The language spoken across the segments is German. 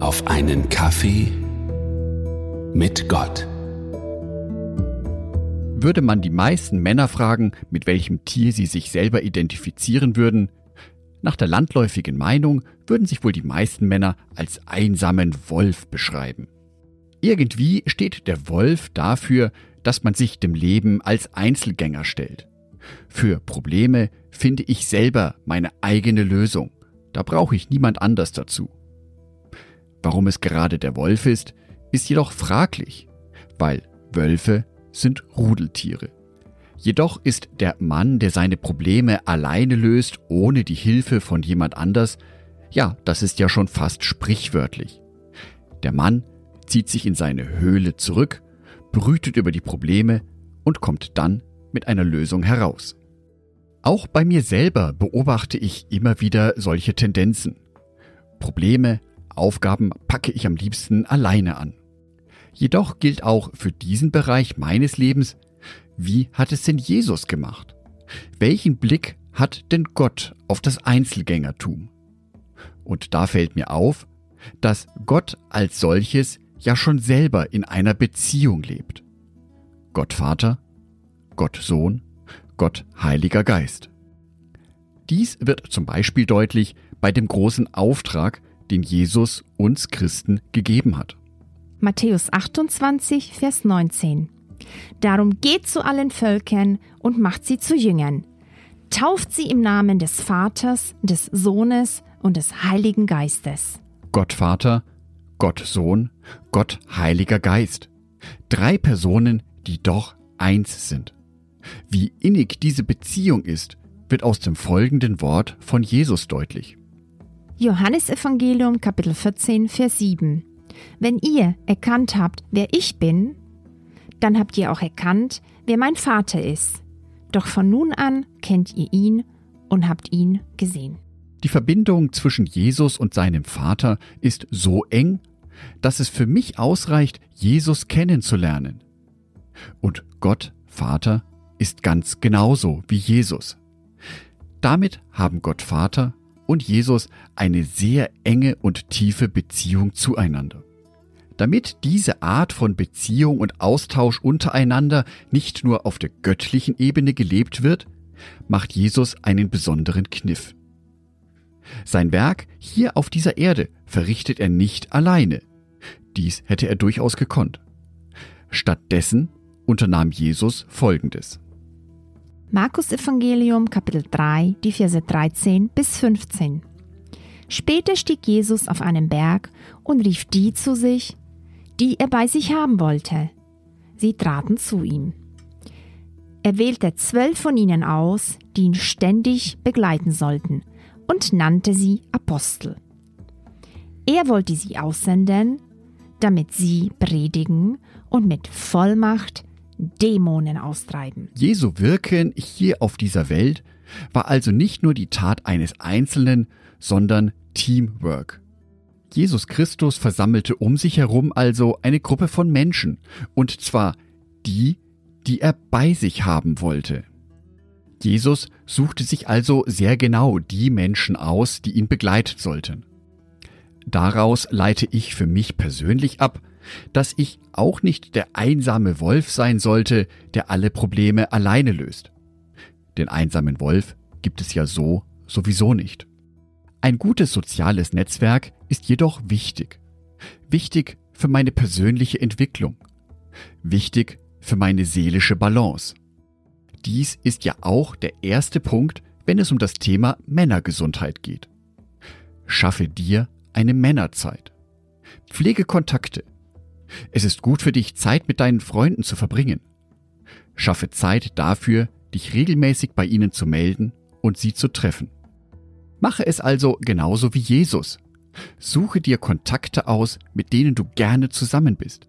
auf einen Kaffee mit Gott. Würde man die meisten Männer fragen, mit welchem Tier sie sich selber identifizieren würden, nach der landläufigen Meinung würden sich wohl die meisten Männer als einsamen Wolf beschreiben. Irgendwie steht der Wolf dafür, dass man sich dem Leben als Einzelgänger stellt. Für Probleme finde ich selber meine eigene Lösung. Da brauche ich niemand anders dazu. Warum es gerade der Wolf ist, ist jedoch fraglich, weil Wölfe sind Rudeltiere. Jedoch ist der Mann, der seine Probleme alleine löst, ohne die Hilfe von jemand anders, ja, das ist ja schon fast sprichwörtlich. Der Mann zieht sich in seine Höhle zurück, brütet über die Probleme und kommt dann mit einer Lösung heraus. Auch bei mir selber beobachte ich immer wieder solche Tendenzen. Probleme, Aufgaben packe ich am liebsten alleine an. Jedoch gilt auch für diesen Bereich meines Lebens, wie hat es denn Jesus gemacht? Welchen Blick hat denn Gott auf das Einzelgängertum? Und da fällt mir auf, dass Gott als solches ja schon selber in einer Beziehung lebt. Gott Vater, Gott Sohn, Gott Heiliger Geist. Dies wird zum Beispiel deutlich bei dem großen Auftrag, den Jesus uns Christen gegeben hat. Matthäus 28, Vers 19. Darum geht zu allen Völkern und macht sie zu Jüngern. Tauft sie im Namen des Vaters, des Sohnes und des Heiligen Geistes. Gott Vater, Gott Sohn, Gott Heiliger Geist. Drei Personen, die doch eins sind. Wie innig diese Beziehung ist, wird aus dem folgenden Wort von Jesus deutlich. Johannesevangelium Kapitel 14 Vers 7 Wenn ihr erkannt habt, wer ich bin, dann habt ihr auch erkannt, wer mein Vater ist. Doch von nun an kennt ihr ihn und habt ihn gesehen. Die Verbindung zwischen Jesus und seinem Vater ist so eng, dass es für mich ausreicht, Jesus kennenzulernen. Und Gott, Vater, ist ganz genauso wie Jesus. Damit haben Gott Vater und Jesus eine sehr enge und tiefe Beziehung zueinander. Damit diese Art von Beziehung und Austausch untereinander nicht nur auf der göttlichen Ebene gelebt wird, macht Jesus einen besonderen Kniff. Sein Werk hier auf dieser Erde verrichtet er nicht alleine. Dies hätte er durchaus gekonnt. Stattdessen unternahm Jesus Folgendes. Markus Evangelium Kapitel 3, die Verse 13 bis 15. Später stieg Jesus auf einen Berg und rief die zu sich, die er bei sich haben wollte. Sie traten zu ihm. Er wählte zwölf von ihnen aus, die ihn ständig begleiten sollten, und nannte sie Apostel. Er wollte sie aussenden, damit sie predigen und mit Vollmacht Dämonen austreiben. Jesu Wirken hier auf dieser Welt war also nicht nur die Tat eines Einzelnen, sondern Teamwork. Jesus Christus versammelte um sich herum also eine Gruppe von Menschen, und zwar die, die er bei sich haben wollte. Jesus suchte sich also sehr genau die Menschen aus, die ihn begleiten sollten. Daraus leite ich für mich persönlich ab, dass ich auch nicht der einsame Wolf sein sollte, der alle Probleme alleine löst. Den einsamen Wolf gibt es ja so sowieso nicht. Ein gutes soziales Netzwerk ist jedoch wichtig. Wichtig für meine persönliche Entwicklung. Wichtig für meine seelische Balance. Dies ist ja auch der erste Punkt, wenn es um das Thema Männergesundheit geht. Schaffe dir eine Männerzeit. Pflege Kontakte. Es ist gut für dich, Zeit mit deinen Freunden zu verbringen. Schaffe Zeit dafür, dich regelmäßig bei ihnen zu melden und sie zu treffen. Mache es also genauso wie Jesus. Suche dir Kontakte aus, mit denen du gerne zusammen bist.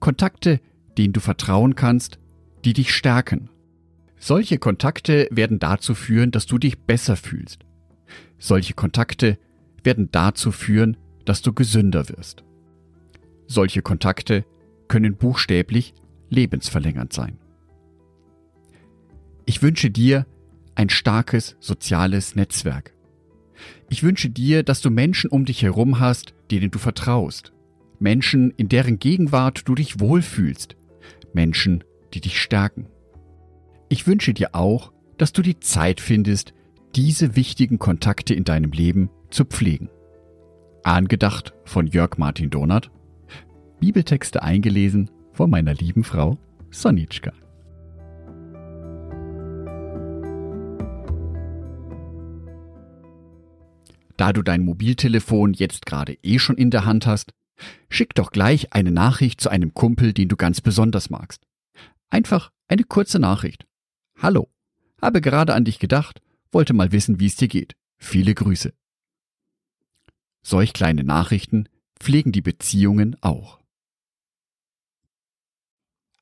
Kontakte, denen du vertrauen kannst, die dich stärken. Solche Kontakte werden dazu führen, dass du dich besser fühlst. Solche Kontakte werden dazu führen, dass du gesünder wirst. Solche Kontakte können buchstäblich lebensverlängernd sein. Ich wünsche dir ein starkes soziales Netzwerk. Ich wünsche dir, dass du Menschen um dich herum hast, denen du vertraust. Menschen, in deren Gegenwart du dich wohlfühlst. Menschen, die dich stärken. Ich wünsche dir auch, dass du die Zeit findest, diese wichtigen Kontakte in deinem Leben zu pflegen. Angedacht von Jörg Martin Donat. Bibeltexte eingelesen von meiner lieben Frau Sonitschka. Da du dein Mobiltelefon jetzt gerade eh schon in der Hand hast, schick doch gleich eine Nachricht zu einem Kumpel, den du ganz besonders magst. Einfach eine kurze Nachricht. Hallo, habe gerade an dich gedacht, wollte mal wissen, wie es dir geht. Viele Grüße. Solch kleine Nachrichten pflegen die Beziehungen auch.